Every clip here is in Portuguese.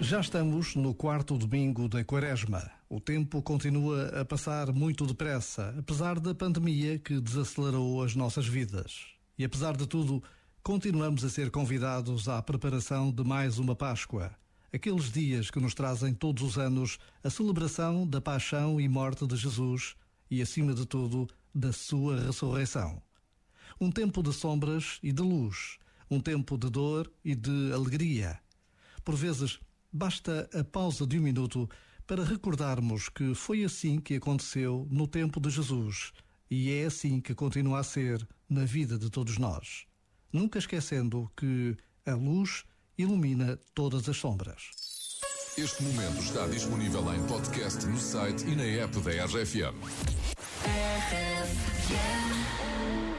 Já estamos no quarto domingo da Quaresma. O tempo continua a passar muito depressa, apesar da pandemia que desacelerou as nossas vidas. E apesar de tudo, continuamos a ser convidados à preparação de mais uma Páscoa. Aqueles dias que nos trazem todos os anos a celebração da paixão e morte de Jesus e, acima de tudo, da sua ressurreição. Um tempo de sombras e de luz, um tempo de dor e de alegria. Por vezes, basta a pausa de um minuto para recordarmos que foi assim que aconteceu no tempo de Jesus e é assim que continua a ser na vida de todos nós. Nunca esquecendo que a luz ilumina todas as sombras. Este momento está disponível em podcast no site e na app da RFM. you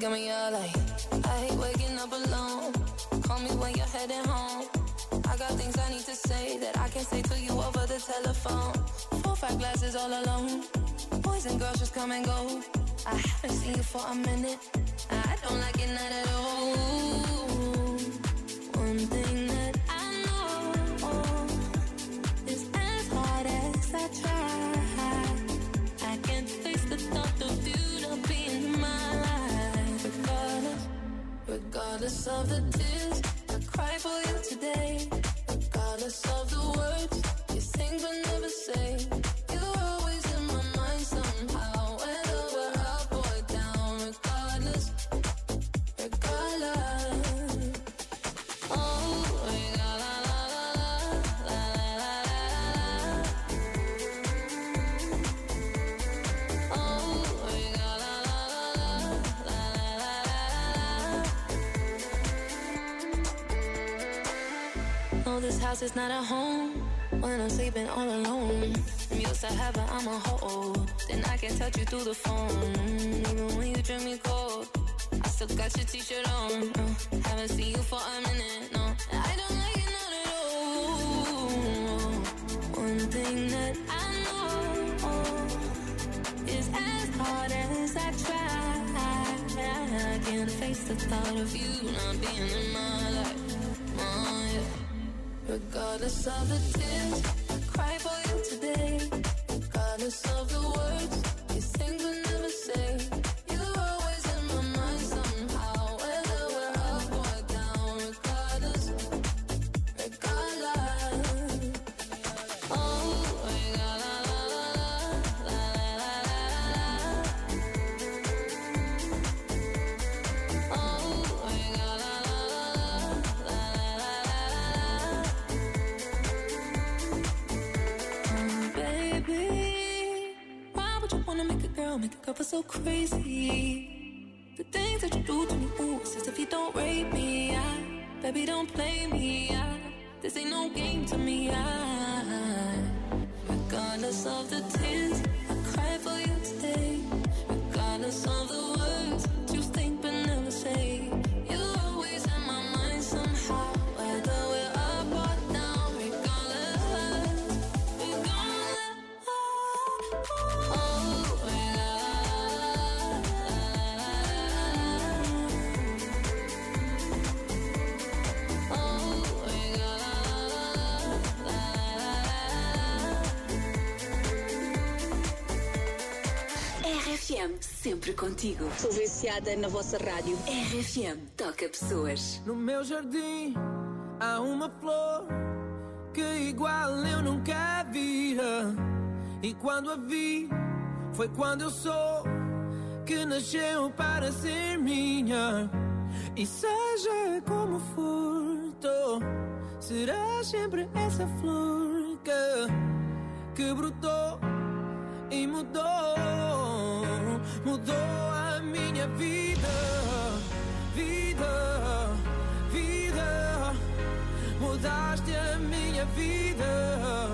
got me all like I hate waking up alone. Call me when you're heading home. I got things I need to say that I can't say to you over the telephone. Four, five glasses all alone. Boys and girls just come and go. I haven't seen you for a minute. I don't like it not at all. Regardless of the tears I cry for you today. Regardless of the words you sing but never say. This house is not a home when I'm sleeping all alone. I'm used to heaven, I'm a hoe. Then I can touch you through the phone. Even when you drink me cold, I still got your t-shirt on. Uh, haven't seen you for a minute, no. I don't like it not at all. One thing that I know is as hard as I try. I can't face the thought of you not being in my life. Regardless of the tears cry for you today. Regardless of the words you sing but never say. Make a girl make a feel so crazy? The things that you do to me, ooh, it's if you don't rape me. I, baby, don't play me. I, this ain't no game to me. I, regardless of the RFM, sempre contigo. Sou viciada na vossa rádio. RFM, toca pessoas. No meu jardim há uma flor que igual eu nunca vira. E quando a vi, foi quando eu sou que nasceu para ser minha. E seja como for, tô, será sempre essa flor que, que brotou e mudou, mudou a minha vida, vida, vida. Mudaste a minha vida,